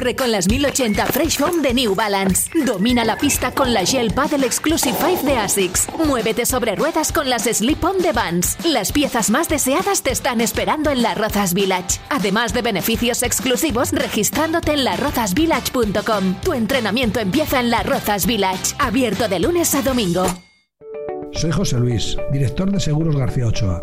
Corre con las 1080 Fresh Foam de New Balance. Domina la pista con la Gel Paddle Exclusive 5 de ASICS. Muévete sobre ruedas con las Slip On de Vans. Las piezas más deseadas te están esperando en la Rozas Village. Además de beneficios exclusivos registrándote en larrozasvillage.com. Tu entrenamiento empieza en la Rozas Village. Abierto de lunes a domingo. Soy José Luis, director de Seguros García Ochoa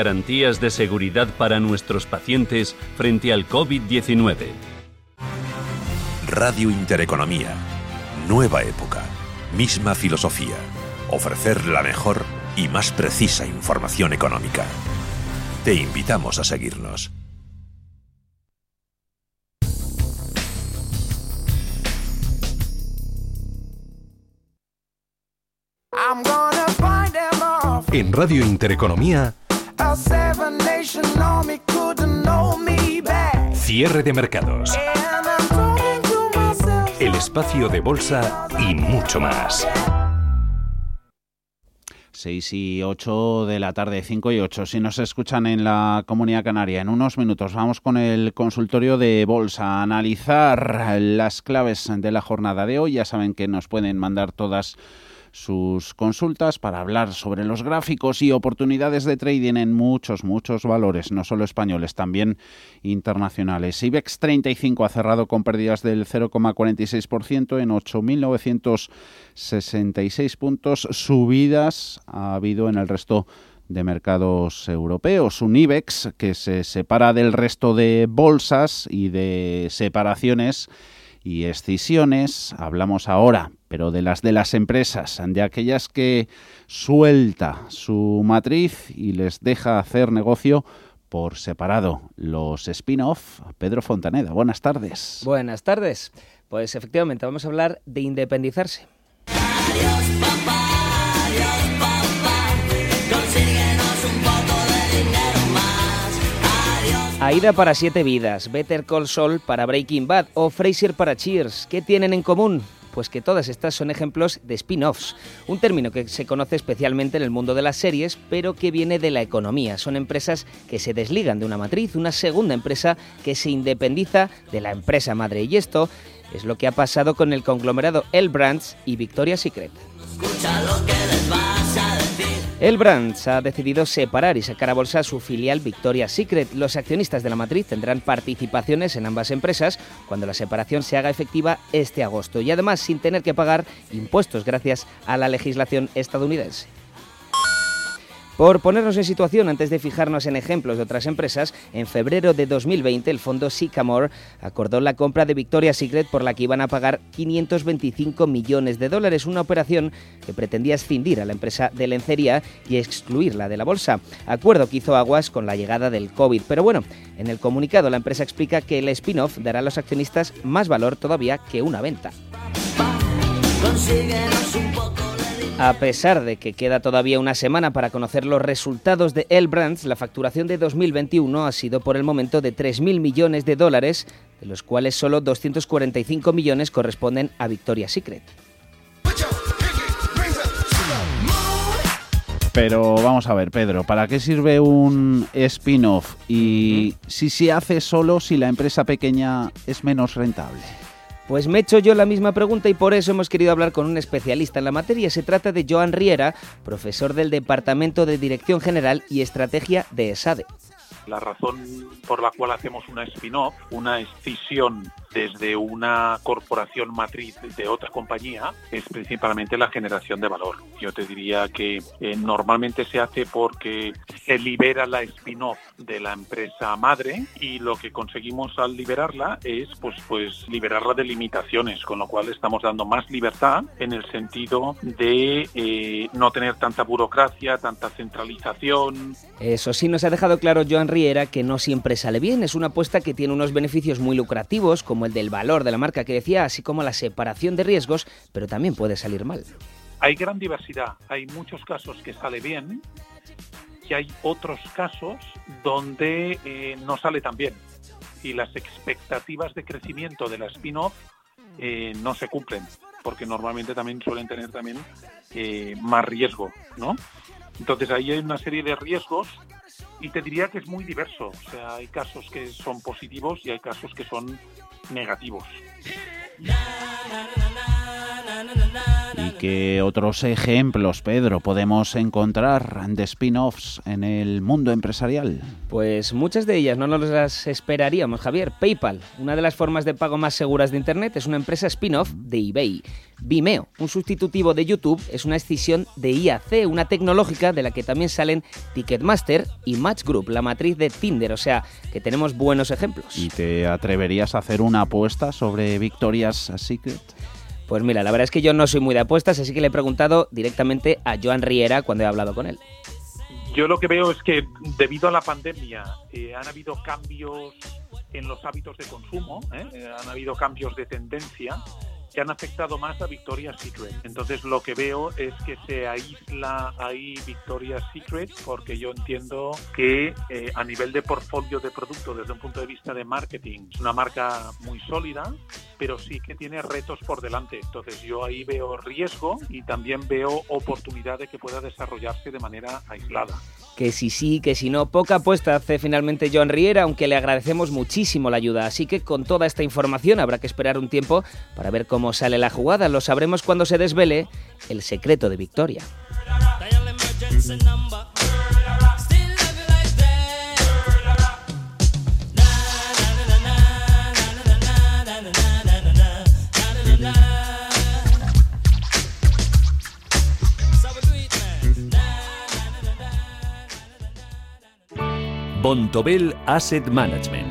garantías de seguridad para nuestros pacientes frente al COVID-19. Radio Intereconomía. Nueva época. Misma filosofía. Ofrecer la mejor y más precisa información económica. Te invitamos a seguirnos. En Radio Intereconomía, Cierre de mercados. El espacio de bolsa y mucho más. 6 y 8 de la tarde, 5 y 8. Si nos escuchan en la Comunidad Canaria, en unos minutos vamos con el consultorio de bolsa a analizar las claves de la jornada de hoy. Ya saben que nos pueden mandar todas sus consultas para hablar sobre los gráficos y oportunidades de trading en muchos, muchos valores, no solo españoles, también internacionales. IBEX 35 ha cerrado con pérdidas del 0,46% en 8.966 puntos. Subidas ha habido en el resto de mercados europeos. Un IBEX que se separa del resto de bolsas y de separaciones y escisiones. Hablamos ahora, pero de las de las empresas, de aquellas que suelta su matriz y les deja hacer negocio por separado. Los spin-off. Pedro Fontaneda, buenas tardes. Buenas tardes. Pues efectivamente vamos a hablar de independizarse. Aida para Siete Vidas, Better Call Saul para Breaking Bad o Frasier para Cheers. ¿Qué tienen en común? Pues que todas estas son ejemplos de spin-offs, un término que se conoce especialmente en el mundo de las series, pero que viene de la economía. Son empresas que se desligan de una matriz, una segunda empresa que se independiza de la empresa madre. Y esto es lo que ha pasado con el conglomerado El Brands y Victoria's Secret. El Brands ha decidido separar y sacar a bolsa su filial Victoria's Secret. Los accionistas de la matriz tendrán participaciones en ambas empresas cuando la separación se haga efectiva este agosto y además sin tener que pagar impuestos gracias a la legislación estadounidense. Por ponernos en situación, antes de fijarnos en ejemplos de otras empresas, en febrero de 2020 el fondo Sycamore acordó la compra de Victoria's Secret por la que iban a pagar 525 millones de dólares, una operación que pretendía escindir a la empresa de lencería y excluirla de la bolsa. Acuerdo que hizo aguas con la llegada del COVID. Pero bueno, en el comunicado la empresa explica que el spin-off dará a los accionistas más valor todavía que una venta. A pesar de que queda todavía una semana para conocer los resultados de El Brands, la facturación de 2021 ha sido por el momento de 3.000 millones de dólares, de los cuales solo 245 millones corresponden a Victoria's Secret. Pero vamos a ver, Pedro, ¿para qué sirve un spin-off? Y si se hace solo si la empresa pequeña es menos rentable. Pues me he hecho yo la misma pregunta y por eso hemos querido hablar con un especialista en la materia. Se trata de Joan Riera, profesor del Departamento de Dirección General y Estrategia de ESADE. La razón por la cual hacemos una spin-off, una escisión desde una corporación matriz de otra compañía es principalmente la generación de valor. Yo te diría que eh, normalmente se hace porque se libera la spin-off de la empresa madre y lo que conseguimos al liberarla es pues, pues liberarla de limitaciones, con lo cual estamos dando más libertad en el sentido de eh, no tener tanta burocracia, tanta centralización. Eso sí nos ha dejado claro Joan Riera que no siempre sale bien, es una apuesta que tiene unos beneficios muy lucrativos como el del valor de la marca que decía, así como la separación de riesgos, pero también puede salir mal. Hay gran diversidad, hay muchos casos que sale bien y hay otros casos donde eh, no sale tan bien y las expectativas de crecimiento de la spin-off eh, no se cumplen porque normalmente también suelen tener también eh, más riesgo, ¿no? Entonces ahí hay una serie de riesgos y te diría que es muy diverso. O sea, hay casos que son positivos y hay casos que son negativos. ¿Y qué otros ejemplos, Pedro, podemos encontrar de spin-offs en el mundo empresarial? Pues muchas de ellas no nos las esperaríamos, Javier. PayPal, una de las formas de pago más seguras de Internet, es una empresa spin-off de eBay. Vimeo, un sustitutivo de YouTube, es una escisión de IAC, una tecnológica de la que también salen Ticketmaster y Match Group, la matriz de Tinder, o sea, que tenemos buenos ejemplos. ¿Y te atreverías a hacer una apuesta sobre Victoria's Secret? Pues mira, la verdad es que yo no soy muy de apuestas, así que le he preguntado directamente a Joan Riera cuando he hablado con él. Yo lo que veo es que debido a la pandemia eh, han habido cambios en los hábitos de consumo, ¿eh? han habido cambios de tendencia que han afectado más a Victoria's Secret. Entonces lo que veo es que se aísla ahí Victoria's Secret porque yo entiendo que eh, a nivel de portfolio de producto desde un punto de vista de marketing es una marca muy sólida, pero sí que tiene retos por delante. Entonces yo ahí veo riesgo y también veo oportunidad de que pueda desarrollarse de manera aislada. Que si sí, que si no, poca apuesta hace finalmente Joan Riera, aunque le agradecemos muchísimo la ayuda. Así que con toda esta información habrá que esperar un tiempo para ver cómo sale la jugada. Lo sabremos cuando se desvele el secreto de Victoria. Bontobel Asset Management.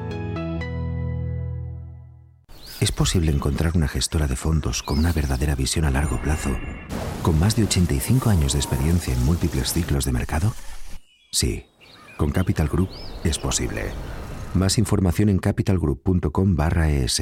¿Es posible encontrar una gestora de fondos con una verdadera visión a largo plazo, con más de 85 años de experiencia en múltiples ciclos de mercado? Sí, con Capital Group es posible. Más información en capitalgroup.com/es.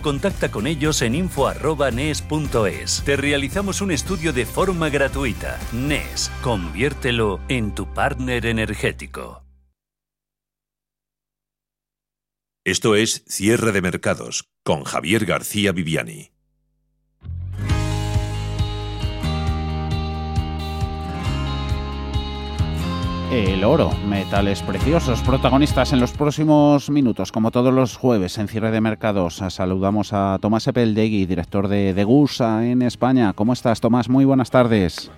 contacta con ellos en info.nes.es. Te realizamos un estudio de forma gratuita. NES, conviértelo en tu partner energético. Esto es Cierre de Mercados con Javier García Viviani. El oro, metales preciosos, protagonistas en los próximos minutos, como todos los jueves en cierre de mercados. Saludamos a Tomás Epeldegui, director de Degusa en España. ¿Cómo estás, Tomás? Muy buenas tardes.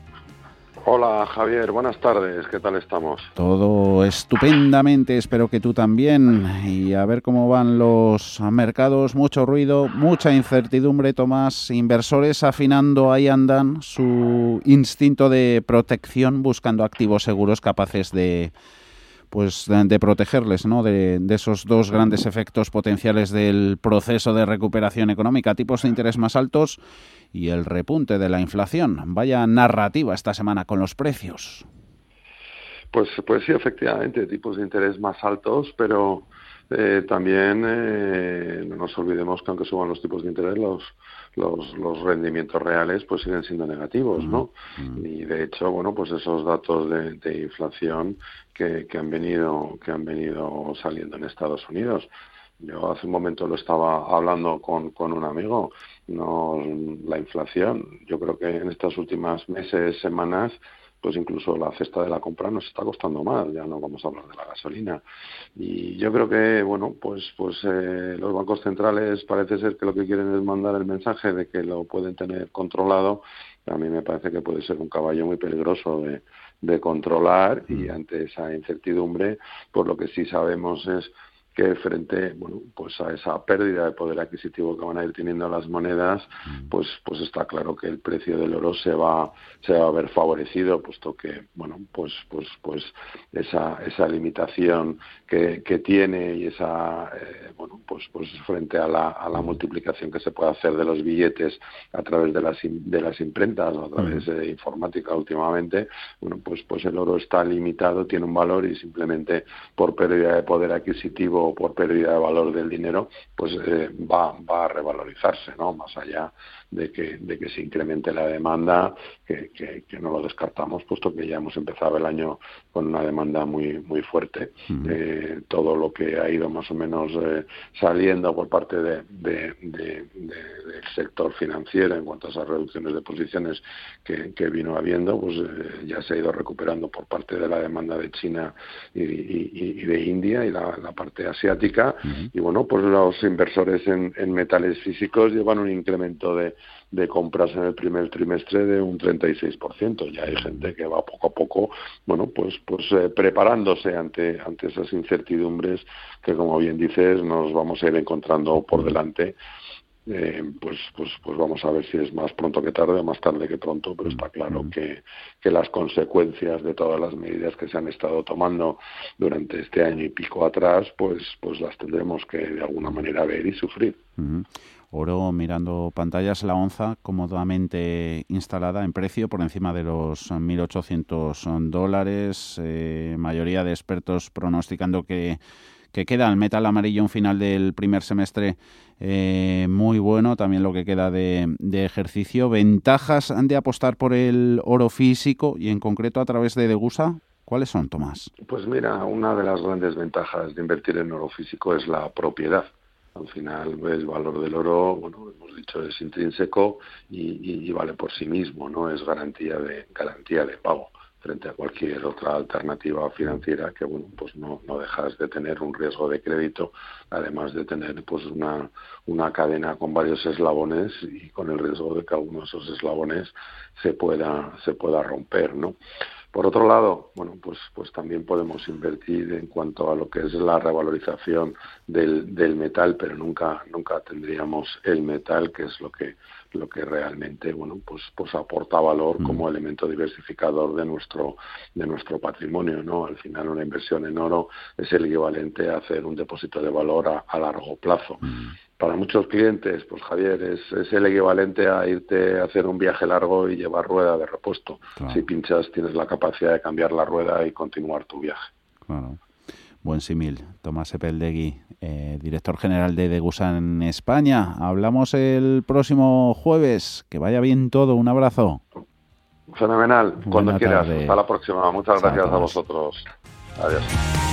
Hola Javier, buenas tardes, ¿qué tal estamos? Todo estupendamente, espero que tú también. Y a ver cómo van los mercados, mucho ruido, mucha incertidumbre, Tomás. Inversores afinando, ahí andan su instinto de protección, buscando activos seguros capaces de pues de protegerles ¿no? de, de, esos dos grandes efectos potenciales del proceso de recuperación económica, tipos de interés más altos y el repunte de la inflación. Vaya narrativa esta semana con los precios. Pues, pues sí, efectivamente, tipos de interés más altos, pero eh, también eh, no nos olvidemos que aunque suban los tipos de interés, los, los, los rendimientos reales pues siguen siendo negativos, ¿no? Y de hecho, bueno, pues esos datos de, de inflación que, que, han venido que han venido saliendo en Estados Unidos yo hace un momento lo estaba hablando con, con un amigo. No, la inflación, yo creo que en estas últimas meses, semanas, pues incluso la cesta de la compra nos está costando más, ya no vamos a hablar de la gasolina. Y yo creo que, bueno, pues, pues eh, los bancos centrales parece ser que lo que quieren es mandar el mensaje de que lo pueden tener controlado. A mí me parece que puede ser un caballo muy peligroso de, de controlar y ante esa incertidumbre, por lo que sí sabemos es que frente bueno pues a esa pérdida de poder adquisitivo que van a ir teniendo las monedas pues pues está claro que el precio del oro se va se va a ver favorecido puesto que bueno pues pues pues esa esa limitación que, que tiene y esa eh, bueno pues pues frente a la, a la multiplicación que se puede hacer de los billetes a través de las de las imprentas o a través de informática últimamente bueno pues pues el oro está limitado tiene un valor y simplemente por pérdida de poder adquisitivo por pérdida de valor del dinero, pues eh, va, va a revalorizarse, ¿no? Más allá de que, de que se incremente la demanda, que, que, no lo descartamos, puesto que ya hemos empezado el año con una demanda muy, muy fuerte. eh, todo lo que ha ido más o menos eh, saliendo por parte de, de, de, del sector financiero en cuanto a esas reducciones de posiciones que, que vino habiendo, pues eh, ya se ha ido recuperando por parte de la demanda de China y, y, y de India y la, la parte asiática. Y bueno, pues los inversores en, en metales físicos llevan un incremento de de compras en el primer trimestre de un 36%. Ya hay gente que va poco a poco, bueno, pues pues eh, preparándose ante ante esas incertidumbres que como bien dices nos vamos a ir encontrando por delante. Eh, pues, pues, pues vamos a ver si es más pronto que tarde o más tarde que pronto, pero está claro que, que las consecuencias de todas las medidas que se han estado tomando durante este año y pico atrás, pues, pues las tendremos que de alguna manera ver y sufrir. Oro mirando pantallas, la onza cómodamente instalada en precio por encima de los 1.800 dólares. Eh, mayoría de expertos pronosticando que, que queda el metal amarillo un final del primer semestre eh, muy bueno. También lo que queda de, ejercicio. ¿Ventajas de apostar por el oro físico y en concreto a través de Degusa? ¿Cuáles son, Tomás? Pues mira, una de las grandes ventajas de invertir en oro físico es la propiedad al final el valor del oro, bueno, hemos dicho es intrínseco y, vale por sí mismo, no es garantía de pago frente a cualquier otra alternativa financiera que bueno pues no, dejas de tener un riesgo de crédito además de tener pues una, una cadena con varios eslabones y con el riesgo de que alguno de esos eslabones se pueda se pueda romper no por otro lado, bueno, pues, pues también podemos invertir en cuanto a lo que es la revalorización del, del metal, pero nunca, nunca tendríamos el metal, que es lo que, lo que realmente, bueno, pues, pues aporta valor como elemento diversificador de nuestro, de nuestro patrimonio, ¿no? Al final una inversión en oro es el equivalente a hacer un depósito de valor a, a largo plazo para muchos clientes, pues Javier, es, es, el equivalente a irte a hacer un viaje largo y llevar rueda de repuesto. Claro. Si pinchas, tienes la capacidad de cambiar la rueda y continuar tu viaje. Claro. Buen símil. Tomás Epeldegui, eh, director general de Degusan España. Hablamos el próximo jueves. Que vaya bien todo. Un abrazo. Fenomenal. Cuando quieras. Hasta la próxima. Muchas gracias a vosotros. Adiós.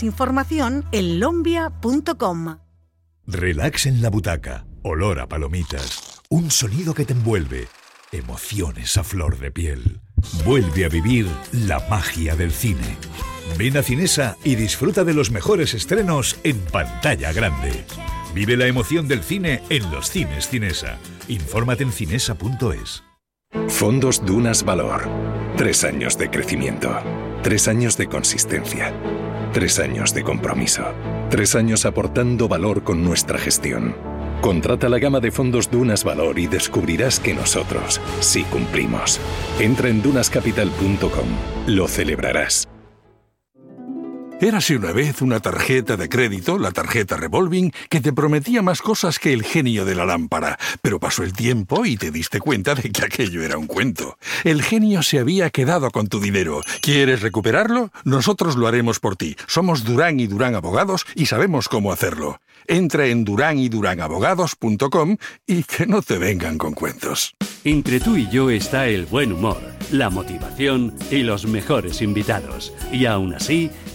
Información en lombia.com. Relax en la butaca, olor a palomitas, un sonido que te envuelve, emociones a flor de piel. Vuelve a vivir la magia del cine. Ven a Cinesa y disfruta de los mejores estrenos en pantalla grande. Vive la emoción del cine en los cines Cinesa. Infórmate en cinesa.es. Fondos Dunas Valor. Tres años de crecimiento. Tres años de consistencia. Tres años de compromiso. Tres años aportando valor con nuestra gestión. Contrata la gama de fondos Dunas Valor y descubrirás que nosotros sí cumplimos. Entra en dunascapital.com. Lo celebrarás. Érase una vez una tarjeta de crédito, la tarjeta revolving, que te prometía más cosas que el genio de la lámpara, pero pasó el tiempo y te diste cuenta de que aquello era un cuento. El genio se había quedado con tu dinero. ¿Quieres recuperarlo? Nosotros lo haremos por ti. Somos Durán y Durán Abogados y sabemos cómo hacerlo. Entra en duranyduránabogados.com y que no te vengan con cuentos. Entre tú y yo está el buen humor, la motivación y los mejores invitados. Y aún así,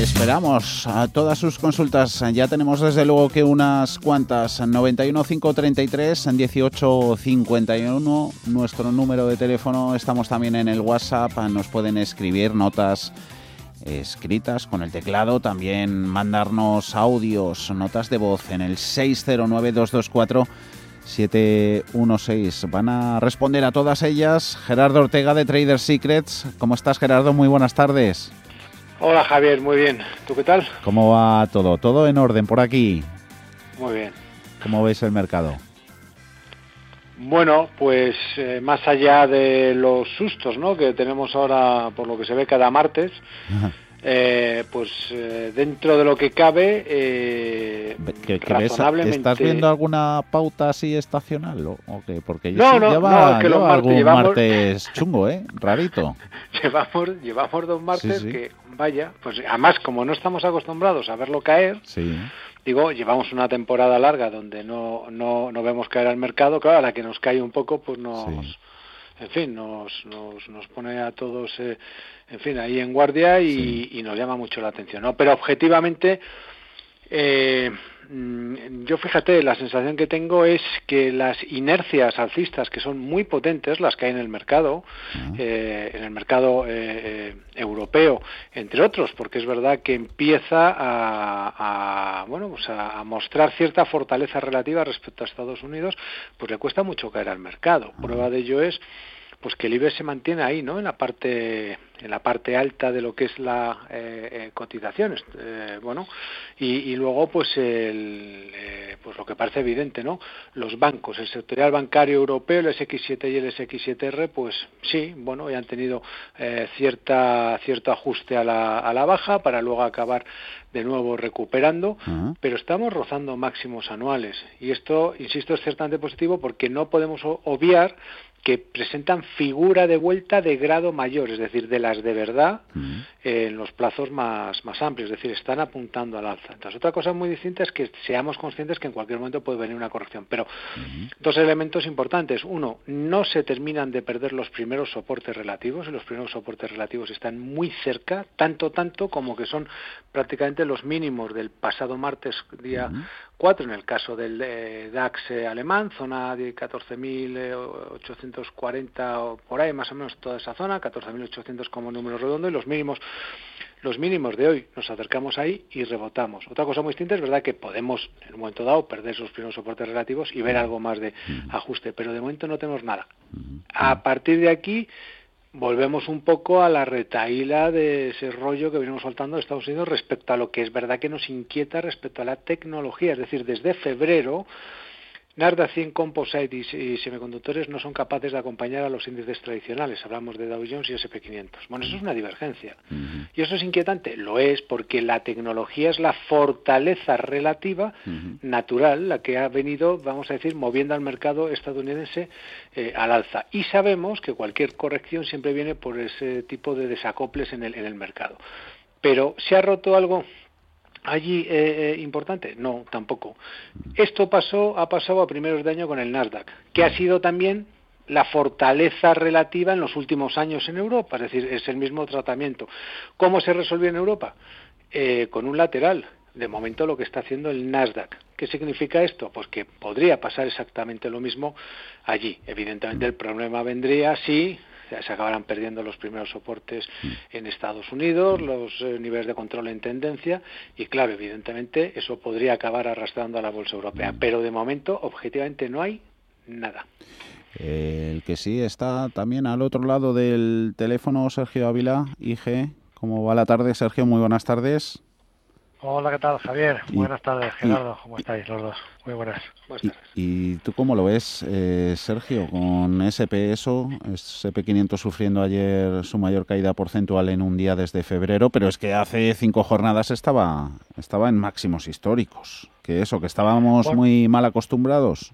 Esperamos a todas sus consultas. Ya tenemos desde luego que unas cuantas. 91 533 18 51. Nuestro número de teléfono. Estamos también en el WhatsApp. Nos pueden escribir notas escritas con el teclado. También mandarnos audios, notas de voz en el 609 224 716. Van a responder a todas ellas. Gerardo Ortega de Trader Secrets. ¿Cómo estás, Gerardo? Muy buenas tardes. Hola Javier, muy bien. ¿Tú qué tal? ¿Cómo va todo? ¿Todo en orden por aquí? Muy bien. ¿Cómo ves el mercado? Bueno, pues eh, más allá de los sustos ¿no? que tenemos ahora por lo que se ve cada martes, eh, pues eh, dentro de lo que cabe, eh, ¿Que, ¿Estás viendo alguna pauta así estacional o, qué? Porque no, no, lleva, no, algún llevamos... martes chungo, ¿eh? Rarito. llevamos, llevamos dos martes que, vaya, pues además como no estamos acostumbrados a verlo caer, digo, llevamos una temporada larga donde no, no, no vemos caer al mercado, claro, a la que nos cae un poco, pues nos en fin, nos, nos, nos pone a todos, eh, en fin, ahí en guardia y, y, nos llama mucho la atención, ¿no? Pero objetivamente, eh, yo fíjate, la sensación que tengo es que las inercias alcistas, que son muy potentes, las que hay en el mercado, eh, en el mercado eh, eh, europeo, entre otros, porque es verdad que empieza a, bueno, pues a, mostrar cierta fortaleza relativa respecto a Estados Unidos, pues le cuesta mucho caer al mercado. Prueba de ello es pues que el IBEX se mantiene ahí, ¿no? En la parte en la parte alta de lo que es la eh, eh cotización, eh, bueno, y, luego pues el, eh, pues lo que parece evidente, ¿no? Los bancos, el sectorial bancario europeo, el SX7 y el SX7R, pues sí, bueno, ya han tenido cierta cierto ajuste a la, a la baja para luego acabar de nuevo recuperando, pero estamos rozando máximos anuales y esto, insisto, es ciertamente positivo porque no podemos obviar que presentan figura de vuelta de grado mayor, es decir, de las de verdad en los plazos más, más amplios, es decir, están apuntando al alza. Entonces, otra cosa muy distinta es que seamos conscientes que en cualquier momento puede venir una corrección. Pero dos elementos importantes. Uno, no se terminan de perder los primeros soportes relativos, y los primeros soportes relativos están muy cerca, tanto, tanto como que son prácticamente los mínimos del pasado martes, día 4, en el caso del eh, DAX eh, alemán, zona de 14.840 o por ahí, más o menos toda esa zona, 14.800 como número redondo, y los mínimos los mínimos de hoy, nos acercamos ahí y rebotamos. Otra cosa muy distinta es verdad que podemos en un momento dado perder esos primeros soportes relativos y ver algo más de ajuste, pero de momento no tenemos nada. A partir de aquí volvemos un poco a la retaíla de ese rollo que venimos soltando de Estados Unidos respecto a lo que es verdad que nos inquieta respecto a la tecnología. Es decir, desde febrero Nasdaq 100 Composite y, semiconductores no son capaces de acompañar a los índices tradicionales. Hablamos de Dow Jones y SP500. Bueno, eso es una divergencia. Y eso es inquietante. Lo es porque la tecnología es la fortaleza relativa natural, la que ha venido, vamos a decir, moviendo al mercado estadounidense eh, al alza. Y sabemos que cualquier corrección siempre viene por ese tipo de desacoples en el, en el mercado. Pero ¿se ha roto algo? Allí eh, eh, importante? No, tampoco. Esto pasó, ha pasado a primeros de año con el Nasdaq, que ha sido también la fortaleza relativa en los últimos años en Europa, es decir, es el mismo tratamiento. ¿Cómo se resolvió en Europa? Eh, con un lateral. De momento lo que está haciendo el Nasdaq. ¿Qué significa esto? Pues que podría pasar exactamente lo mismo allí. Evidentemente el problema vendría si se acabarán perdiendo los primeros soportes mm. en Estados Unidos, los eh, niveles de control en tendencia y claro, evidentemente eso podría acabar arrastrando a la bolsa europea, mm. pero de momento objetivamente no hay nada. el que sí está también al otro lado del teléfono, Sergio Ávila, IG. ¿Cómo va la tarde, Sergio? Muy buenas tardes. Hola, ¿qué tal, Javier? buenas tardes, Gerardo. ¿Cómo estáis los dos? Muy buenas. Y, tú cómo lo ves, eh, Sergio, con SP eso, SP500 sufriendo ayer su mayor caída porcentual en un día desde febrero, pero es que hace cinco jornadas estaba, estaba en máximos históricos. Que eso, que estábamos muy mal acostumbrados.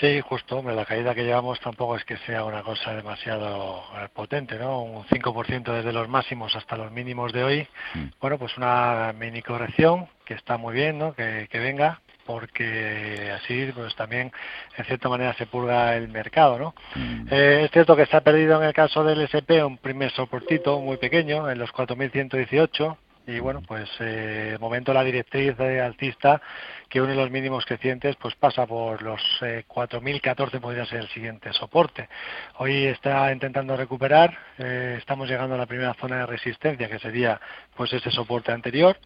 Sí, justo. La caída que llevamos tampoco es que sea una cosa demasiado eh, potente, ¿no? Un 5% desde los máximos hasta los mínimos de hoy. Mm. Bueno, pues una mini corrección que está muy bien, ¿no? Que, venga, porque así pues también en cierta manera se purga el mercado, ¿no? Mm. Eh, es cierto que se ha perdido en el caso del SP un primer soportito muy pequeño en los 4.118 y bueno, pues eh, momento la directriz de alcista que une los mínimos crecientes pues pasa por los eh, 4.014 podría ser el siguiente soporte. Hoy está intentando recuperar, eh, estamos llegando a la primera zona de resistencia que sería pues ese soporte anterior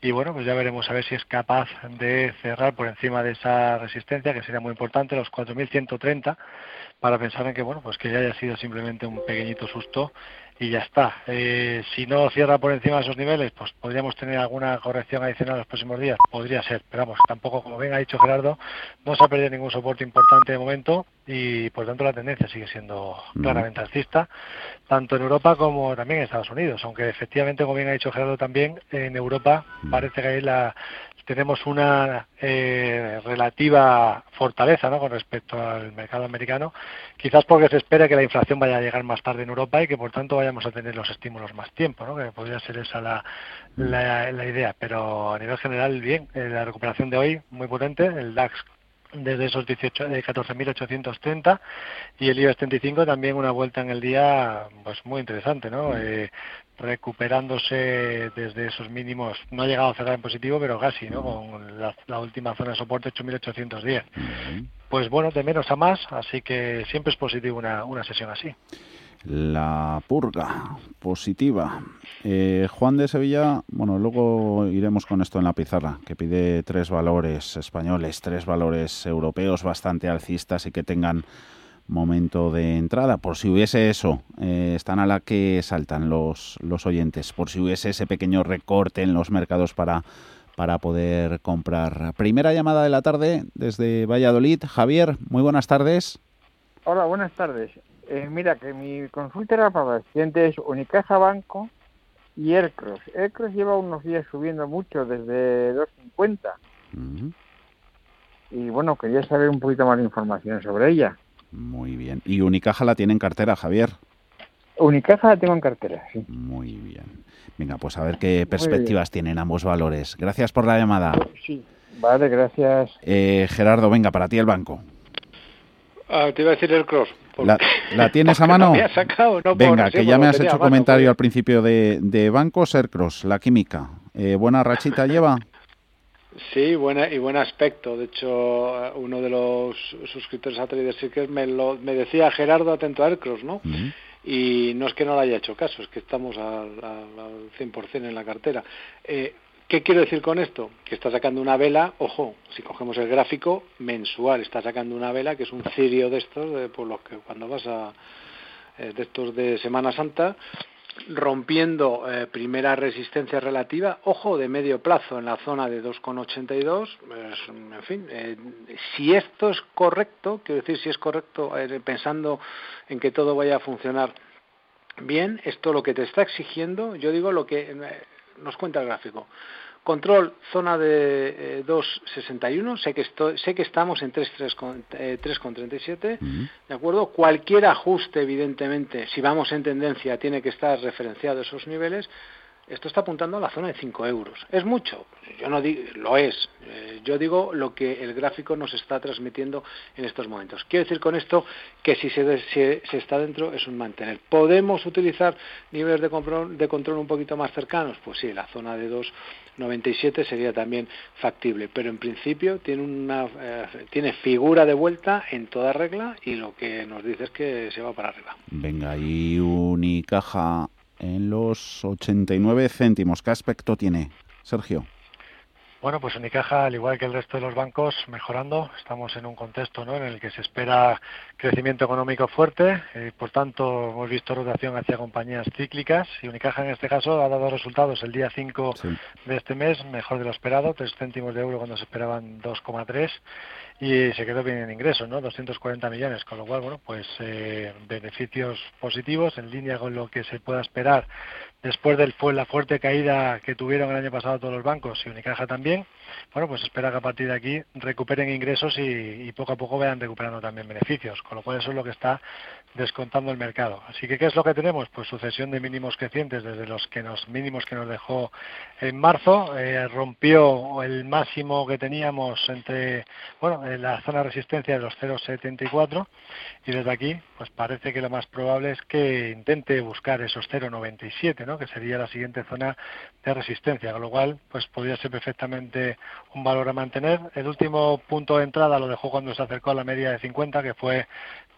y bueno pues ya veremos a ver si es capaz de cerrar por encima de esa resistencia que sería muy importante los 4.130 para pensar en que bueno pues que ya haya sido simplemente un pequeñito susto y ya está. Eh, si no cierra por encima de esos niveles, pues podríamos tener alguna corrección adicional en los próximos días. Podría ser, pero vamos, tampoco, como bien ha dicho Gerardo, no se ha perdido ningún soporte importante de momento y por tanto la tendencia sigue siendo claramente alcista, tanto en Europa como también en Estados Unidos, aunque efectivamente, como bien ha dicho Gerardo también, en Europa parece que hay la, tenemos una eh, relativa fortaleza ¿no? con respecto al mercado americano, quizás porque se espera que la inflación vaya a llegar más tarde en Europa y que por tanto vayamos a tener los estímulos más tiempo, ¿no? que podría ser esa la, la, idea, pero a nivel general bien, eh, la recuperación de hoy muy potente, el DAX desde esos 18 de 14.830 y el IBEX 35 también una vuelta en el día pues muy interesante no mm. eh, recuperándose desde esos mínimos. No ha llegado a cerrar en positivo pero casi no con la, última zona de soporte 8.810 pues bueno de menos a más así que siempre es positivo una, una sesión así. La purga positiva. Eh, Juan de Sevilla, bueno, luego iremos con esto en la pizarra, que pide tres valores españoles, tres valores europeos bastante alcistas y que tengan momento de entrada. Por si hubiese eso, eh, están a la que saltan los, los oyentes, por si hubiese ese pequeño recorte en los mercados para, para poder comprar. Primera llamada de la tarde desde Valladolid. Javier, muy buenas tardes. Hola, buenas tardes. Eh, mira, que mi consulta era para pacientes Unicaja Banco y Aircross. Aircross lleva unos días subiendo mucho, desde 2.50. Y bueno, quería saber un poquito más de información sobre ella. Muy bien. ¿Y Unicaja la tiene en cartera, Javier? Unicaja la tengo en cartera, sí. Muy bien. Venga, pues a ver qué perspectivas tienen ambos valores. Gracias por la llamada. Sí, vale, gracias. Eh, Gerardo, venga, para ti el banco. Ah, te iba a decir el cross. ¿La, tienes a mano? No Venga, que ya me has hecho comentario al principio de, de Banco Sercross, la química. Eh, ¿Buena rachita lleva? Sí, buena y buen aspecto. De hecho, uno de los suscriptores a Trader me, lo, me decía Gerardo atento a Aircross, ¿no? Y no es que no le haya hecho caso, es que estamos al, al 100% en la cartera. Eh, ¿Qué quiero decir con esto? Que está sacando una vela, ojo, si cogemos el gráfico mensual, está sacando una vela que es un cirio de estos, de, por los que cuando vas a eh, de estos de Semana Santa, rompiendo eh, primera resistencia relativa, ojo, de medio plazo en la zona de 2,82. en fin, eh, si esto es correcto, quiero decir, si es correcto, pensando en que todo vaya a funcionar bien, esto lo que te está exigiendo, yo digo lo que nos cuenta el gráfico. Control, zona de 2.61, eh, sé que, sé que estamos en 3.37, eh, ¿de acuerdo? Cualquier ajuste, evidentemente, si vamos en tendencia, tiene que estar referenciado a esos niveles, esto está apuntando a la zona de 5 euros. ¿Es mucho? Yo no digo, lo es. Eh, yo digo lo que el gráfico nos está transmitiendo en estos momentos. Quiero decir con esto que si se, se, está dentro es un mantener. ¿Podemos utilizar niveles de control, de control un poquito más cercanos? Pues sí, la zona de 2,97 sería también factible, pero en principio tiene una eh, tiene figura de vuelta en toda regla y lo que nos dice es que se va para arriba. Venga, y Unicaja en los 89 céntimos. ¿Qué aspecto tiene, Sergio? Bueno, pues Unicaja, al igual que el resto de los bancos, mejorando. Estamos en un contexto en el que se espera crecimiento económico fuerte. y por tanto, hemos visto rotación hacia compañías cíclicas. Y Unicaja, en este caso, ha dado resultados el día 5 de este mes, mejor de lo esperado, 3 céntimos de euro cuando se esperaban 2,3 y se quedó bien en ingresos, ¿no? 240 millones, con lo cual, bueno, pues eh, beneficios positivos en línea con lo que se pueda esperar después de la fuerte caída que tuvieron el año pasado todos los bancos y Unicaja también, bueno, pues espera que a partir de aquí recuperen ingresos y, poco a poco vayan recuperando también beneficios, con lo cual eso es lo que está descontando el mercado. Así que, ¿qué es lo que tenemos? Pues sucesión de mínimos crecientes desde los que nos mínimos que nos dejó en marzo, eh, rompió el máximo que teníamos entre, bueno, en la zona de resistencia de los 0,74 y desde aquí, pues parece que lo más probable es que intente buscar esos 0,97, ¿no? Que sería la siguiente zona de resistencia, con lo cual, pues podría ser perfectamente un valor a mantener. El último punto de entrada lo dejó cuando se acercó a la media de 50, que fue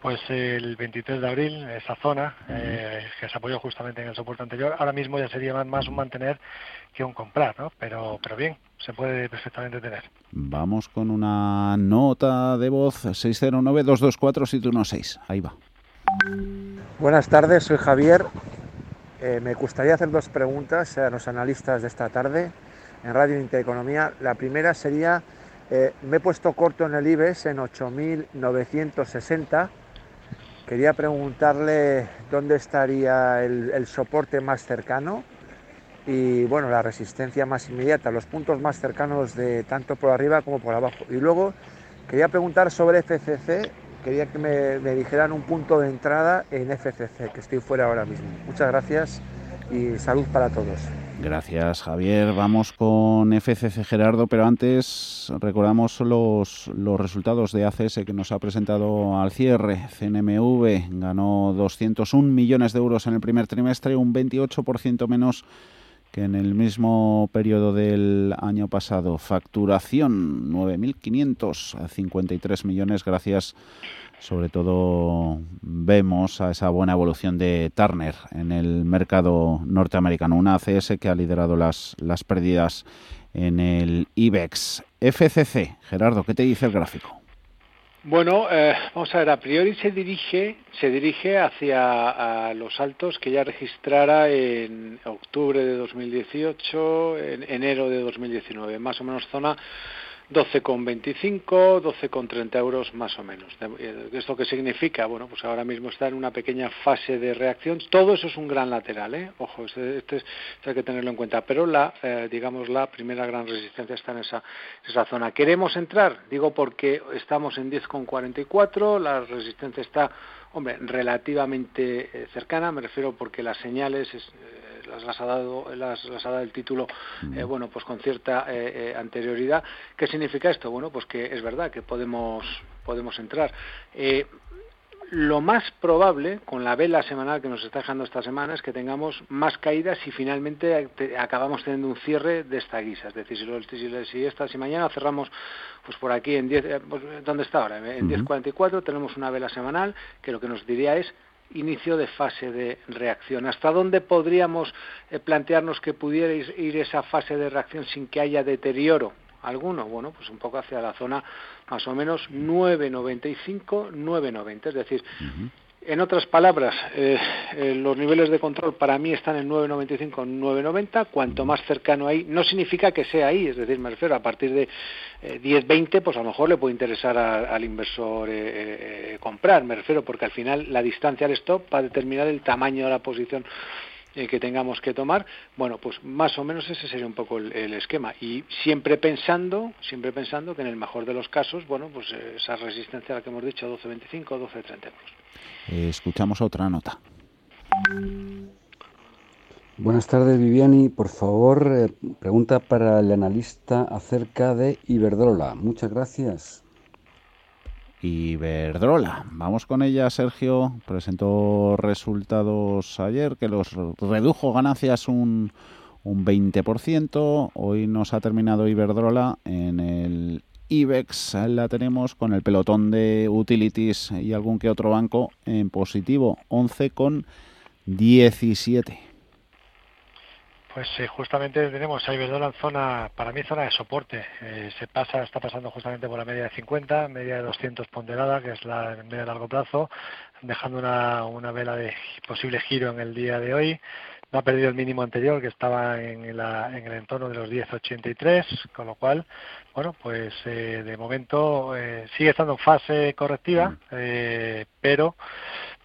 pues el 23 de abril, esa zona eh, que se apoyó justamente en el soporte anterior. Ahora mismo ya sería más un mantener que un comprar, ¿no? Pero, pero bien, se puede perfectamente tener. Vamos con una nota de voz 609-224-716. Ahí va. Buenas tardes, soy Javier. Eh, me gustaría hacer dos preguntas a los analistas de esta tarde en Radio Intereconomía. La primera sería, eh, me he puesto corto en el IBEX en 8.960. Quería preguntarle dónde estaría el, soporte más cercano y bueno, la resistencia más inmediata, los puntos más cercanos de tanto por arriba como por abajo. Y luego quería preguntar sobre FCC, quería que me, me dijeran un punto de entrada en FCC, que estoy fuera ahora mismo. Muchas gracias y salud para todos. Gracias, Javier. Vamos con FCC Gerardo, pero antes recordamos los, los resultados de ACS que nos ha presentado al cierre. CNMV ganó 201 millones de euros en el primer trimestre, un 28% menos que en el mismo periodo del año pasado. Facturación 9.553 millones gracias sobre todo vemos a esa buena evolución de Turner en el mercado norteamericano, una ACS que ha liderado las, las pérdidas en el IBEX. FCC, Gerardo, ¿qué te dice el gráfico? Bueno, eh, vamos a ver, a priori se dirige, se dirige hacia los altos que ya registrara en octubre de 2018, en enero de 2019, más o menos zona 12,25, 12,30 euros más o menos. Eh, ¿Esto qué significa? Bueno, pues ahora mismo está en una pequeña fase de reacción. Todo eso es un gran lateral, ¿eh? Ojo, este, este, hay que tenerlo en cuenta. Pero la, eh, digamos, la primera gran resistencia está en esa, esa zona. ¿Queremos entrar? Digo porque estamos en 10,44, la resistencia está, hombre, relativamente eh, cercana, me refiero porque las señales... Las, ha dado las, ha dado el título eh, bueno pues con cierta eh, eh, anterioridad. Qué significa esto bueno pues que es verdad que podemos podemos entrar. Lo más probable con la vela semanal que nos está dejando esta semana es que tengamos más caídas y finalmente acabamos teniendo un cierre de esta guisa. Es decir, si, si, esta, si mañana cerramos pues por aquí en 10, pues, ¿dónde está ahora? En 10.44 tenemos una vela semanal que lo que nos diría es inicio de fase de reacción. ¿Hasta dónde podríamos eh, plantearnos que pudiera ir esa fase de reacción sin que haya deterioro alguno? Bueno, pues un poco hacia la zona más o menos 9,95, 9,90. Es decir, en otras palabras, eh, eh, los niveles de control para mí están en 9,95, 9,90. Cuanto más cercano ahí, no significa que sea ahí, es decir, me refiero a partir de eh, 10-20, pues a lo mejor le puede interesar al inversor comprar, me refiero, porque al final la distancia al stop va a determinar el tamaño de la posición que tengamos que tomar, bueno, pues más o menos ese sería un poco el, esquema. Y siempre pensando, siempre pensando que en el mejor de los casos, bueno, pues esa resistencia a la que hemos dicho, 12.25, 12.30 euros. Eh, escuchamos otra nota. Buenas tardes, Viviani. Por favor, eh, pregunta para el analista acerca de Iberdrola. Muchas gracias. Iberdrola. Vamos con ella, Sergio. Presentó resultados ayer que los redujo ganancias un, un 20%. Hoy nos ha terminado Iberdrola en el IBEX la tenemos con el pelotón de utilities y algún que otro banco en positivo, 11 con 17. Pues eh, justamente tenemos a Iberdrola en zona, para mí zona de soporte. Eh, se pasa, está pasando justamente por la media de 50, media de 200 ponderada, que es la media de largo plazo, dejando una, una vela de posible giro en el día de hoy no ha perdido el mínimo anterior que estaba en, la, en el entorno de los 10.83, con lo cual, bueno, pues eh, de momento eh, sigue estando en fase correctiva, mm. eh, pero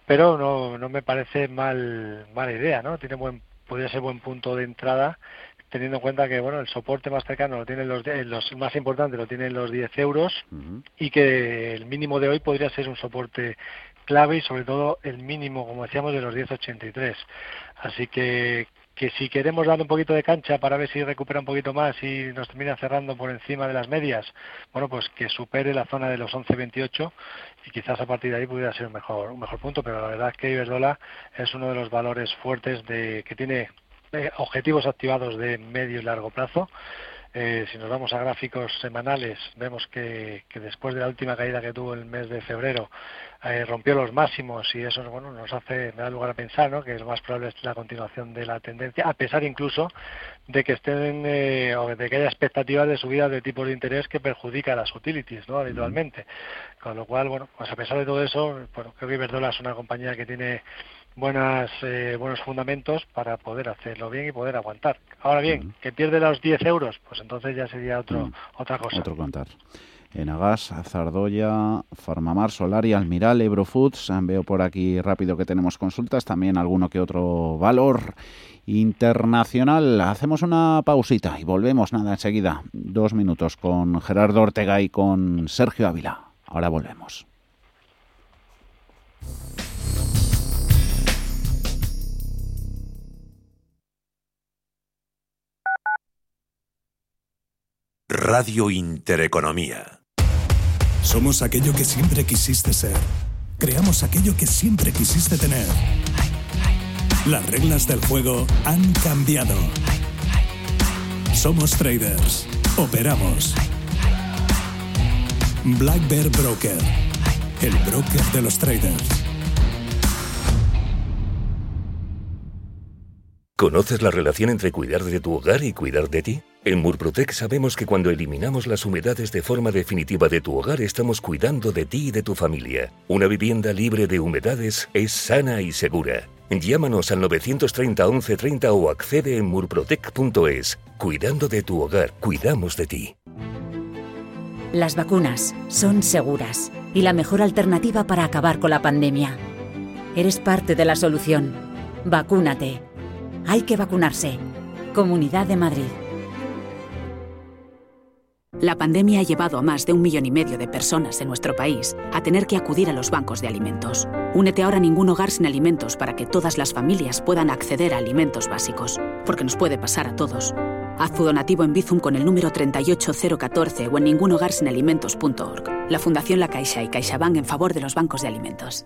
pero no, no me parece mal mala idea, ¿no? Tiene buen podría ser buen punto de entrada teniendo en cuenta que bueno el soporte más cercano lo tienen los, los más importante lo tienen los 10 euros y que el mínimo de hoy podría ser un soporte clave y sobre todo el mínimo, como decíamos, de los 10.83. Así que, que si queremos darle un poquito de cancha para ver si recupera un poquito más y nos termina cerrando por encima de las medias, bueno, pues que supere la zona de los 11.28 y quizás a partir de ahí pudiera ser un mejor, un mejor punto, pero la verdad es que Iberdrola es uno de los valores fuertes de que tiene eh, objetivos activados de medio y largo plazo eh, si nos vamos a gráficos semanales, vemos que, después de la última caída que tuvo el mes de febrero, eh, rompió los máximos y eso bueno, nos hace, me da lugar a pensar ¿no? que es más probable la continuación de la tendencia, a pesar incluso de que estén eh, o de que haya expectativas de subida de tipos de interés que perjudica a las utilities ¿no? habitualmente. Con lo cual, bueno, pues a pesar de todo eso, bueno, creo que Iberdrola es una compañía que tiene buenas, eh, buenos fundamentos para poder hacerlo bien y poder aguantar. Ahora bien, que pierde los 10 euros, pues entonces ya sería otro, otra cosa. Otro contar. Enagas, Zardoya, Farmamar, Solar y Almiral, Ebrofoods. Veo por aquí rápido que tenemos consultas, también alguno que otro valor internacional. Hacemos una pausita y volvemos nada enseguida. Dos minutos con Gerardo Ortega y con Sergio Ávila. Ahora volvemos. Radio Intereconomía. Somos aquello que siempre quisiste ser. Creamos aquello que siempre quisiste tener. Las reglas del juego han cambiado. Somos traders. Operamos. Black Bear Broker. El broker de los traders. ¿Conoces la relación entre cuidar de tu hogar y cuidar de ti? En Murprotec sabemos que cuando eliminamos las humedades de forma definitiva de tu hogar estamos cuidando de ti y de tu familia. Una vivienda libre de humedades es sana y segura. Llámanos al 930 1130 o accede en murprotec.es. Cuidando de tu hogar, cuidamos de ti. Las vacunas son seguras y la mejor alternativa para acabar con la pandemia. Eres parte de la solución. Vacúnate. Hay que vacunarse. Comunidad de Madrid. La pandemia ha llevado a más de un millón y medio de personas en nuestro país a tener que acudir a los bancos de alimentos. Únete ahora a ningún hogar sin alimentos para que todas las familias puedan acceder a alimentos básicos, porque nos puede pasar a todos. Haz tu donativo en Bizum con el número 38014 o en ningunhogarsinalimentos.org. La Fundación La Caixa y CaixaBank en favor de los bancos de alimentos.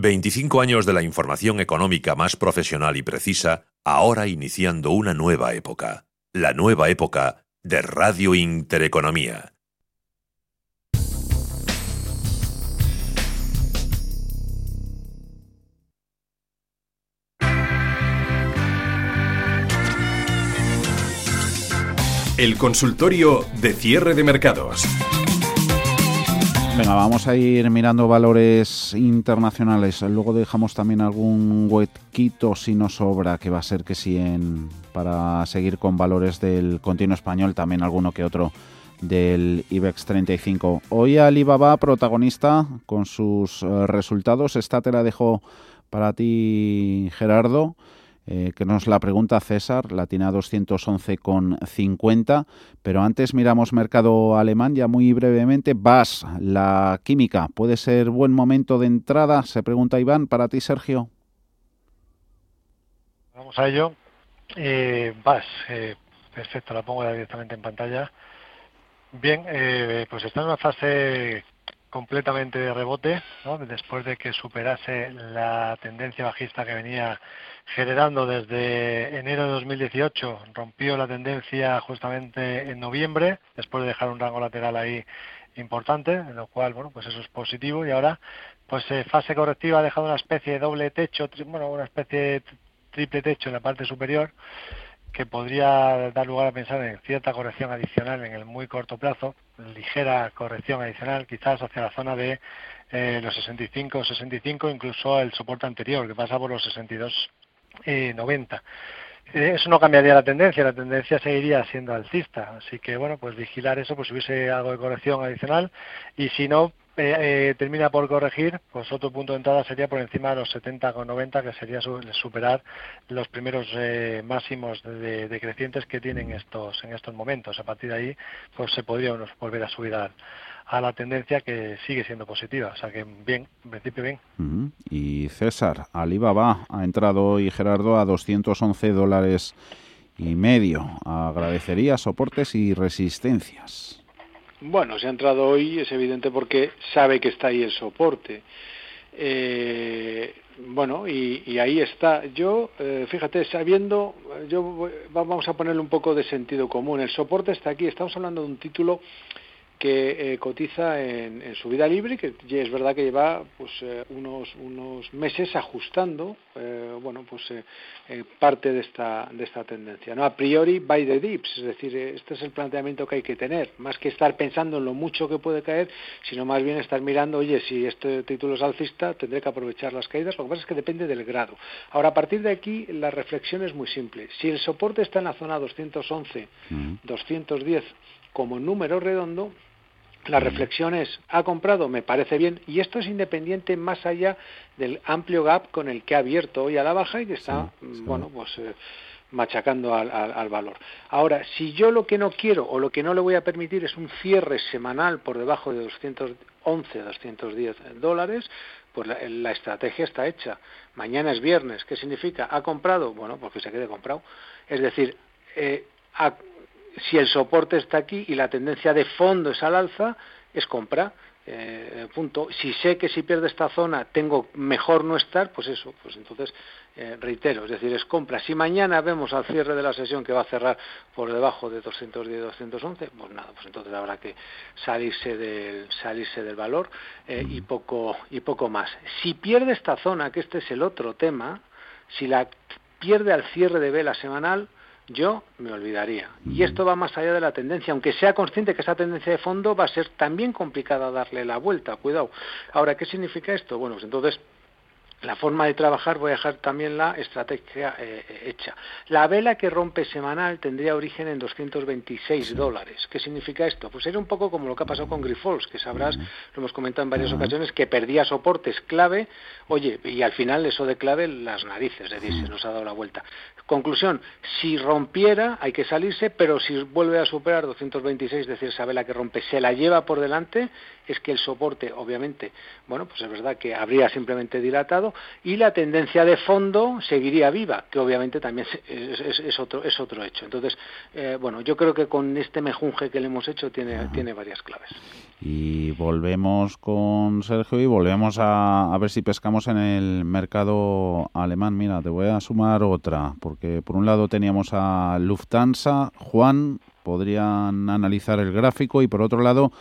25 años de la información económica más profesional y precisa, ahora iniciando una nueva época. La nueva época de Radio Intereconomía. El consultorio de cierre de mercados. Venga, vamos a ir mirando valores internacionales. Luego dejamos también algún huequito si nos sobra, que va a ser que sí en, para seguir con valores del continuo español, también alguno que otro del IBEX 35. Hoy Alibaba protagonista con sus eh, resultados. Esta te la dejo para ti, Gerardo. Eh, que nos la pregunta César, la tiene a 211,50. Pero antes miramos mercado alemán, ya muy brevemente. VAS, la química, ¿puede ser buen momento de entrada? Se pregunta Iván, para ti, Sergio. Vamos a ello. Eh, VAS, eh, perfecto, la pongo directamente en pantalla. Bien, eh, pues está en una fase completamente de rebote, ¿no? después de que superase la tendencia bajista que venía generando desde enero de 2018. Rompió la tendencia justamente en noviembre, después de dejar un rango lateral ahí importante, en lo cual, bueno, pues eso es positivo. Y ahora, pues eh, fase correctiva ha dejado una especie de doble techo, bueno, una especie de triple techo en la parte superior que podría dar lugar a pensar en cierta corrección adicional en el muy corto plazo, ligera corrección adicional, quizás hacia la zona de eh, los 65 o 65, incluso el soporte anterior, que pasa por los 62 eh, 90. Eh, eso no cambiaría la tendencia, la tendencia seguiría siendo alcista, así que bueno, pues vigilar eso, pues si hubiese algo de corrección adicional y si no eh, eh, termina por corregir, pues otro punto de entrada sería por encima de los 70,90, que sería superar los primeros máximos de, crecientes que tienen estos en estos momentos. A partir de ahí, pues se podría volver a subir a la tendencia que sigue siendo positiva. O sea que bien, en principio bien. Y César, Alibaba ha entrado hoy, Gerardo, a 211 dólares y medio. Agradecería soportes y resistencias. Bueno, se ha entrado hoy es evidente porque sabe que está ahí el soporte. Eh, bueno, y, ahí está. Yo, eh, fíjate, sabiendo, yo vamos a ponerle un poco de sentido común. El soporte está aquí. Estamos hablando de un título que eh, cotiza en, en, su vida libre, que es verdad que lleva pues eh, unos unos meses ajustando, eh, bueno pues parte de esta de esta tendencia, no a priori by the dips, es decir, este es el planteamiento que hay que tener, más que estar pensando en lo mucho que puede caer, sino más bien estar mirando, oye, si este título es alcista, tendré que aprovechar las caídas. Lo que pasa es que depende del grado. Ahora a partir de aquí la reflexión es muy simple. Si el soporte está en la zona 211, 210 como número redondo, la reflexión es, ¿ha comprado? Me parece bien. Y esto es independiente más allá del amplio gap con el que ha abierto hoy a la baja y que está, mm, bueno, pues eh, machacando al, al, valor. Ahora, si yo lo que no quiero o lo que no le voy a permitir es un cierre semanal por debajo de 211, 210 dólares, pues la, estrategia está hecha. Mañana es viernes. ¿Qué significa? ¿Ha comprado? Bueno, porque se quede comprado. Es decir, eh, si el soporte está aquí y la tendencia de fondo es al alza, es compra. Eh, punto. Si sé que si pierde esta zona tengo mejor no estar, pues eso, pues entonces eh, reitero, es decir, es compra. Si mañana vemos al cierre de la sesión que va a cerrar por debajo de 210-211, pues nada, pues entonces habrá que salirse del salirse del valor eh, y poco y poco más. Si pierde esta zona, que este es el otro tema, si la pierde al cierre de vela semanal, yo me olvidaría. Y esto va más allá de la tendencia, aunque sea consciente que esa tendencia de fondo va a ser también complicada darle la vuelta, cuidado. Ahora, ¿qué significa esto? Bueno, pues entonces la forma de trabajar voy a dejar también la estrategia eh, eh, hecha. La vela que rompe semanal tendría origen en 226 dólares. ¿Qué significa esto? Pues era un poco como lo que ha pasado con Grifols, que sabrás, lo hemos comentado en varias ocasiones, que perdía soportes clave, oye, y al final eso de clave las narices, es decir, se nos ha dado la vuelta. Conclusión, si rompiera hay que salirse, pero si vuelve a superar 226, es decir, esa vela que rompe se la lleva por delante, es que el soporte, obviamente, bueno, pues es verdad que habría simplemente dilatado y la tendencia de fondo seguiría viva, que obviamente también es, otro, es otro hecho. Entonces, eh, bueno, yo creo que con este mejunje que le hemos hecho tiene, tiene varias claves. Y volvemos con Sergio y volvemos a, a ver si pescamos en el mercado alemán. Mira, te voy a sumar otra, porque por un lado teníamos a Lufthansa, Juan, podrían analizar el gráfico y por otro lado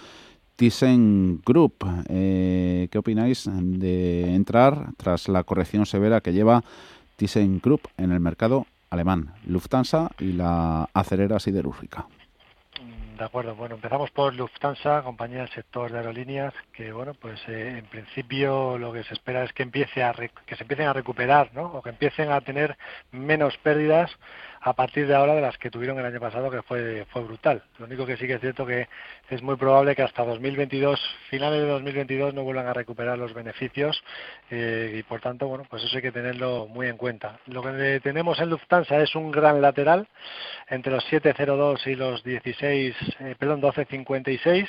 Group. Eh, ¿Qué opináis de entrar tras la corrección severa que lleva Group en el mercado alemán, Lufthansa y la acerera siderúrgica? De acuerdo, bueno, empezamos por Lufthansa, compañía del sector de aerolíneas, que bueno, pues eh, en principio lo que se espera es que empiece a que se empiecen a recuperar, ¿no? O que empiecen a tener menos pérdidas a partir de ahora de las que tuvieron el año pasado, que fue, fue brutal. Lo único que sí que es cierto que es muy probable que hasta 2022, finales de 2022, no vuelvan a recuperar los beneficios eh, y por tanto, bueno, pues eso hay que tenerlo muy en cuenta. Lo que tenemos en Lufthansa es un gran lateral entre los 7.02 y los 16, eh, perdón, 12.56.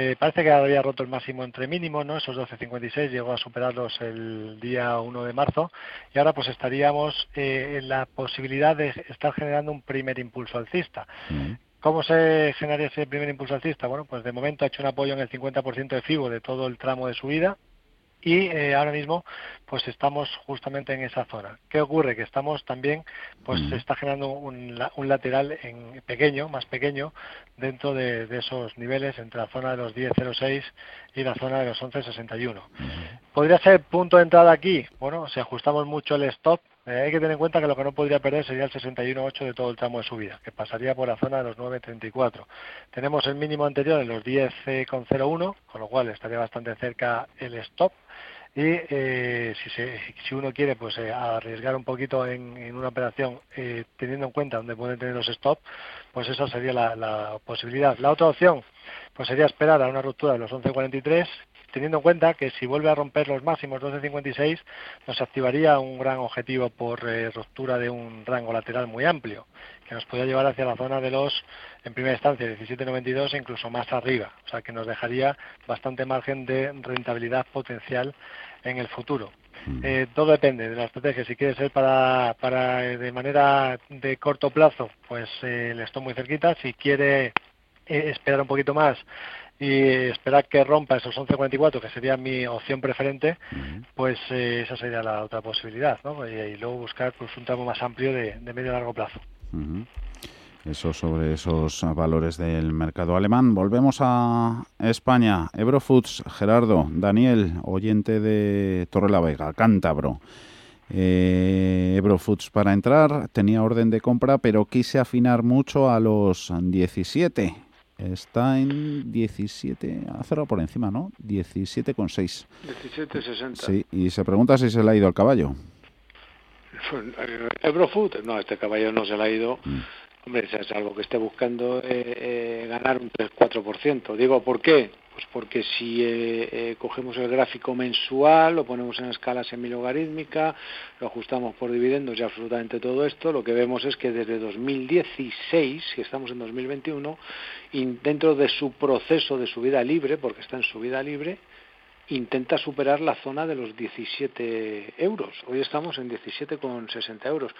Eh, parece que había roto el máximo entre mínimos, ¿no? Esos 12.56 llegó a superarlos el día 1 de marzo y ahora pues estaríamos en la posibilidad de estar generando un primer impulso alcista. ¿Cómo se genera ese primer impulso alcista? Bueno, pues de momento ha hecho un apoyo en el 50% de FIBO de todo el tramo de subida y eh, ahora mismo pues estamos justamente en esa zona. ¿Qué ocurre? Que estamos también, pues se está generando un, lateral en pequeño, más pequeño, dentro de, esos niveles entre la zona de los 10.06 y la zona de los 11.61. ¿Podría ser punto de entrada aquí? Bueno, si ajustamos mucho el stop, eh, hay que tener en cuenta que lo que no podría perder sería el 61.8 de todo el tramo de subida, que pasaría por la zona de los 9.34. Tenemos el mínimo anterior en los 10.01, con lo cual estaría bastante cerca el stop. Y eh, si, si uno quiere pues eh, arriesgar un poquito en, una operación teniendo en cuenta dónde pueden tener los stop, pues esa sería la, la posibilidad. La otra opción pues sería esperar a una ruptura de los 11.43 teniendo en cuenta que si vuelve a romper los máximos 12.56 nos activaría un gran objetivo por eh, ruptura de un rango lateral muy amplio que nos podría llevar hacia la zona de los, en primera instancia, 17.92 e incluso más arriba, o sea que nos dejaría bastante margen de rentabilidad potencial en el futuro. Mm. Eh, todo depende de la estrategia. Si quiere ser para, para eh, de manera de corto plazo, pues le estoy muy cerquita. Si quiere esperar un poquito más y esperar que rompa esos 11.44, que sería mi opción preferente, pues eh, esa sería la otra posibilidad, ¿no? Y, luego buscar pues, un tramo más amplio de, medio a largo plazo. Eso sobre esos valores del mercado alemán. Volvemos a España. Eurofoods, Gerardo, Daniel, oyente de Torre la Vega, cántabro. Eh, Eurofoods para entrar, tenía orden de compra, pero quise afinar mucho a los 17 Está en 17, ha cerrado por encima, ¿no? 17,6. 17,60. Sí, y se pregunta si se le ha ido al caballo. Ebrofood, no, este caballo no se le ha ido. Mm. Hombre, es algo que esté buscando eh, ganar un 3-4%. Digo, ¿por qué? Pues porque si eh, eh, cogemos el gráfico mensual, lo ponemos en escala semilogarítmica, lo ajustamos por dividendos y absolutamente todo esto, lo que vemos es que desde 2016, si estamos en 2021, dentro de su proceso de subida libre, porque está en subida libre, intenta superar la zona de los 17 euros. Hoy estamos en 17,60 euros.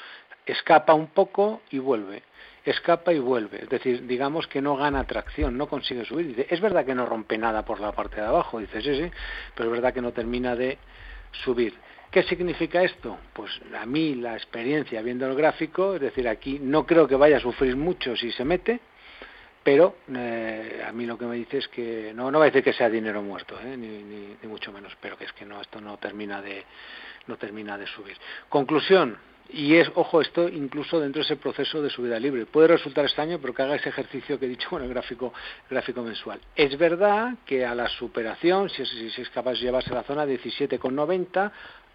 Escapa un poco y vuelve escapa y vuelve. Es decir, digamos que no gana tracción, no consigue subir. Dice, es verdad que no rompe nada por la parte de abajo, dice, sí, sí, pero es verdad que no termina de subir. ¿Qué significa esto? Pues a mí la experiencia viendo el gráfico, es decir, aquí no creo que vaya a sufrir mucho si se mete, pero eh, a mí lo que me dice es que no, no va a decir que sea dinero muerto, eh, ni, ni, ni, mucho menos, pero que es que no, esto no termina de, no termina de subir. Conclusión, y es, ojo, esto incluso dentro de ese proceso de subida libre. Puede resultar extraño, pero que haga ese ejercicio que he dicho con el gráfico, gráfico mensual. Es verdad que a la superación, si es, si es capaz de llevarse a la zona 17,90,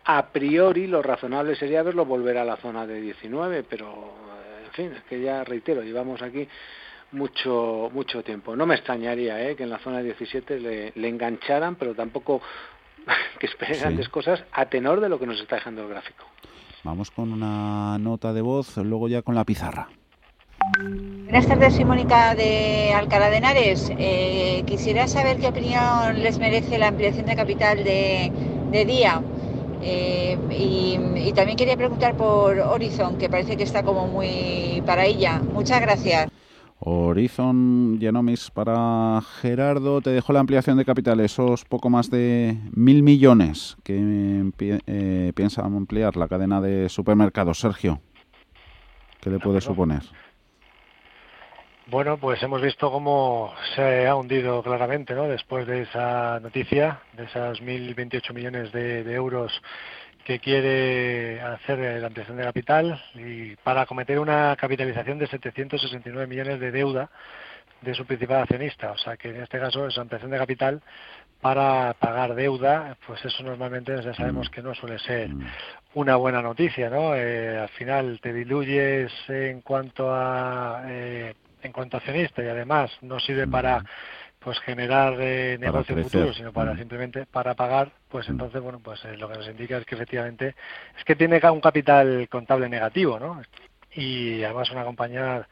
a priori lo razonable sería verlo volver a la zona de 19, pero en fin, es que ya reitero, llevamos aquí mucho mucho tiempo. No me extrañaría ¿eh? que en la zona de 17 le, le engancharan, pero tampoco que esperen grandes cosas a tenor de lo que nos está dejando el gráfico. Vamos con una nota de voz, luego ya con la pizarra. Buenas tardes, soy Mónica de Alcalá de Henares. Eh, quisiera saber qué opinión les merece la ampliación de capital de, día. Eh, y, y, también quería preguntar por Horizon, que parece que está como muy para ella. Muchas gracias. Horizon Genomics para Gerardo. Te dejo la ampliación de capital, esos poco más de mil millones que eh, piensa ampliar la cadena de supermercados. Sergio, ¿qué le puede suponer? Bueno, pues hemos visto cómo se ha hundido claramente, ¿no? Después de esa noticia, de esas 1.028 millones de, de euros que quiere hacer la ampliación de capital y para acometer una capitalización de 769 millones de deuda de su principal accionista. O sea que en este caso es ampliación de capital para pagar deuda, pues eso normalmente ya sabemos que no suele ser una buena noticia, ¿no? Eh, al final te diluyes en cuanto a eh, en cuanto a accionista y además no sirve para pues generar eh, negocio futuro, sino para simplemente para pagar, pues entonces bueno, pues eh, lo que nos indica es que efectivamente es que tiene un capital contable negativo, ¿no? Y además una compañía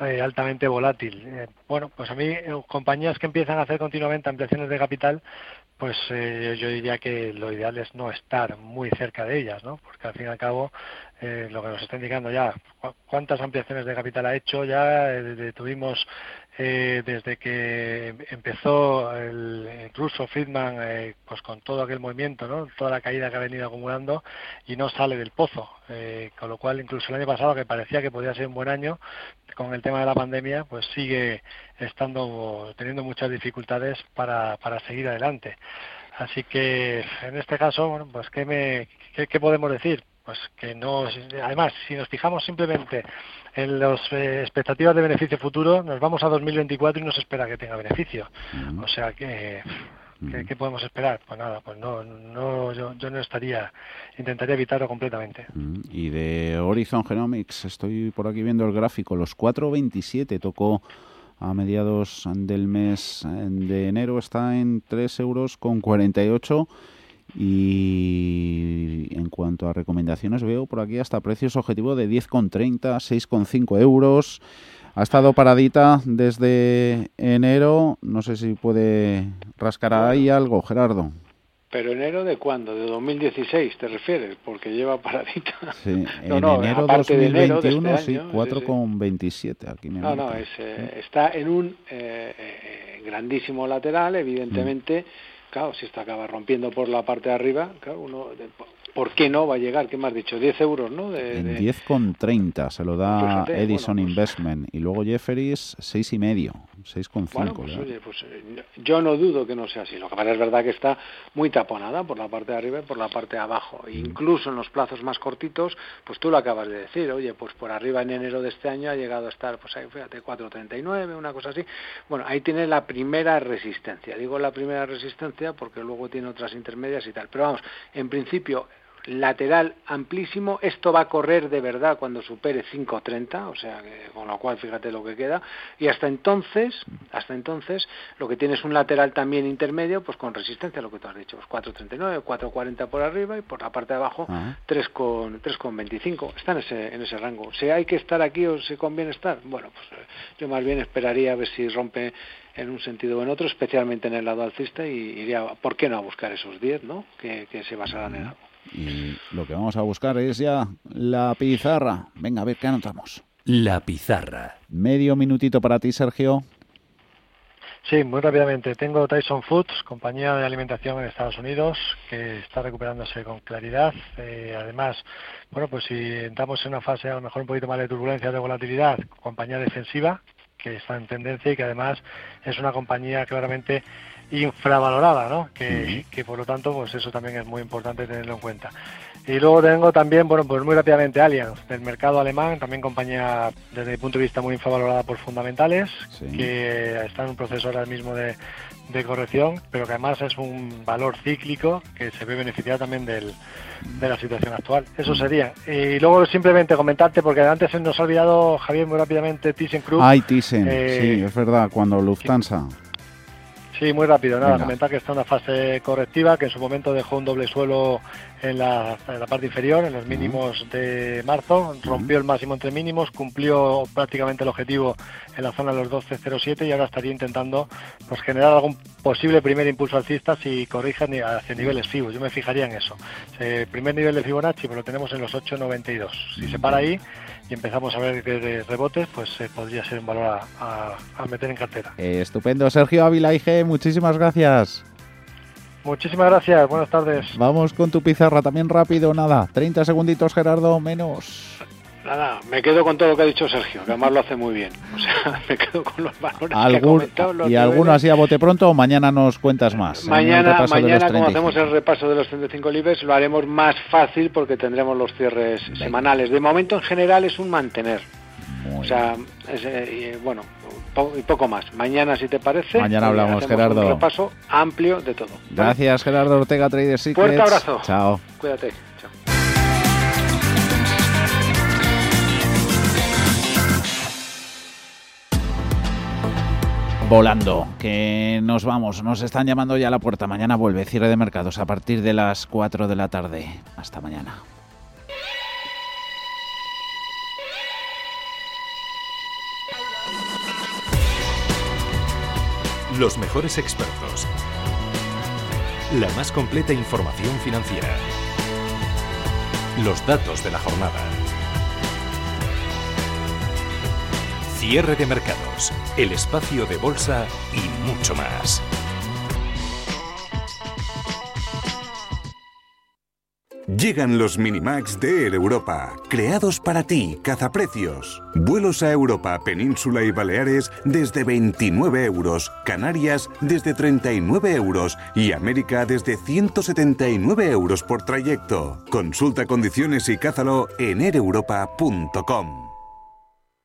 eh, altamente volátil. Eh, bueno, pues a mí eh, compañías que empiezan a hacer continuamente ampliaciones de capital, pues eh, yo diría que lo ideal es no estar muy cerca de ellas, ¿no? Porque al fin y al cabo eh, lo que nos está indicando ya cuántas ampliaciones de capital ha hecho ya tuvimos eh, desde que empezó el, el ruso Friedman eh, pues con todo aquel movimiento no toda la caída que ha venido acumulando y no sale del pozo. Eh, con lo cual incluso el año pasado que parecía que podía ser un buen año con el tema de la pandemia pues sigue estando teniendo muchas dificultades para, para seguir adelante. Así que en este caso bueno pues qué me qué, qué podemos decir pues que no además si nos fijamos simplemente en las eh, expectativas de beneficio futuro nos vamos a 2024 y no se espera que tenga beneficio o sea que ¿Qué, ¿Qué, podemos esperar? Pues nada, pues no, no yo, yo, no estaría, intentaría evitarlo completamente. Y de Horizon Genomics, estoy por aquí viendo el gráfico, los 4.27 tocó a mediados del mes de enero, está en 3 euros con 48 y en cuanto a recomendaciones veo por aquí hasta precios objetivo de 10,30, 6,5 euros. Ha estado paradita desde enero. No sé si puede rascar ahí algo, Gerardo. ¿Pero enero de cuándo? ¿De 2016 te refieres? Porque lleva paradita. Sí, no, en no, enero 2021 de este sí, 4,27. Sí, sí. Aquí me no, no, es, eh, está en un eh, eh, grandísimo lateral, evidentemente. Mm claro, si esto acaba rompiendo por la parte de arriba, claro, uno, ¿por qué no va a llegar? ¿Qué me has dicho? 10 euros, ¿no? De, en 10,30 se lo da Edison bueno, pues, Investment y luego Jefferies 6,5, 6,5. Bueno, pues, oye, pues eh, yo no dudo que no sea así. Lo que pasa es verdad que está muy taponada por la parte de arriba y por la parte de abajo. Mm. Incluso en los plazos más cortitos, pues tú lo acabas de decir, oye, pues por arriba en enero de este año ha llegado a estar, pues ahí, fíjate, 4,39, una cosa así. Bueno, ahí tiene la primera resistencia. Digo la primera resistencia porque luego tiene otras intermedias y tal. Pero vamos, en principio lateral amplísimo, esto va a correr de verdad cuando supere 5.30, o sea, con lo cual fíjate lo que queda, y hasta entonces, hasta entonces, lo que tiene es un lateral también intermedio, pues con resistencia, lo que tú has dicho, pues 4.39, 4.40 por arriba y por la parte de abajo Ah. 3.25, está en ese, en ese rango. Si hay que estar aquí o si conviene estar, bueno, pues eh, yo más bien esperaría a ver si rompe en un sentido o en otro, especialmente en el lado alcista, y iría, ¿por qué no a buscar esos 10, ¿no? Que, que se basarán en algo. Y lo que vamos a buscar es ya la pizarra. Venga, a ver qué anotamos. La pizarra. Medio minutito para ti, Sergio. Sí, muy rápidamente. Tengo Tyson Foods, compañía de alimentación en Estados Unidos, que está recuperándose con claridad. Eh, además, bueno, pues si entramos en una fase a lo mejor un poquito más de turbulencia, de volatilidad, compañía defensiva, que está en tendencia y que además es una compañía claramente infravalorada, ¿no? Que, que por lo tanto, pues eso también es muy importante tenerlo en cuenta. Y luego tengo también, bueno, pues muy rápidamente Allianz, del mercado alemán, también compañía desde mi punto de vista muy infravalorada por fundamentales, que está en un proceso ahora mismo de, de corrección, pero que además es un valor cíclico que se ve beneficiado también del, de la situación actual. Eso sería. Y luego simplemente comentarte, porque antes se nos ha olvidado, Javier, muy rápidamente, ThyssenKrupp. Ay, Thyssen, Eh, sí, es verdad, cuando Lufthansa. Sí, muy rápido, nada, Venga. comentar que está en una fase correctiva, que en su momento dejó un doble suelo en la, en la parte inferior, en los mínimos de marzo, rompió el máximo entre mínimos, cumplió prácticamente el objetivo en la zona de los 12.07 y ahora estaría intentando pues generar algún posible primer impulso alcista si corrige hacia niveles FIBO. Yo me fijaría en eso. El primer nivel de Fibonacci pues lo tenemos en los 8.92. Si se para ahí y empezamos a ver que de rebotes, pues eh, podría ser un valor a, a- a meter en cartera. Eh, estupendo, Sergio Ávila IG, muchísimas gracias. Muchísimas gracias, buenas tardes. Vamos con tu pizarra también rápido, nada. 30 segunditos, Gerardo, menos. Nada, me quedo con todo lo que ha dicho Sergio, que además lo hace muy bien. O sea, me quedo con los valores que ha Algún, comentado. los y alguno así a bote pronto o mañana nos cuentas más. Mañana, mañana como 35. hacemos el repaso de los 35 libres, lo haremos más fácil porque tendremos los cierres semanales. De momento, en general, es un mantener. o sea, es, eh, y, bueno, po- y poco más. Mañana, si te parece, Mañana eh, hablamos, Gerardo. Un repaso amplio de todo. Gracias, Gerardo Ortega, Trader Secrets. Fuerte abrazo. Chao. Cuídate. Volando, que nos vamos, nos están llamando ya a la puerta. Mañana vuelve, cierre de mercados a partir de las 4 de la tarde. Hasta mañana. Los mejores expertos. La más completa información financiera. Los datos de la jornada. Cierre de mercados. El espacio de bolsa y mucho más. Llegan los Minimax de Air Europa, creados para ti, cazaprecios. Vuelos a Europa, Península y Baleares desde 29 euros, Canarias desde 39 euros y América desde 179 euros por trayecto. Consulta condiciones y cázalo en aereuropa.com.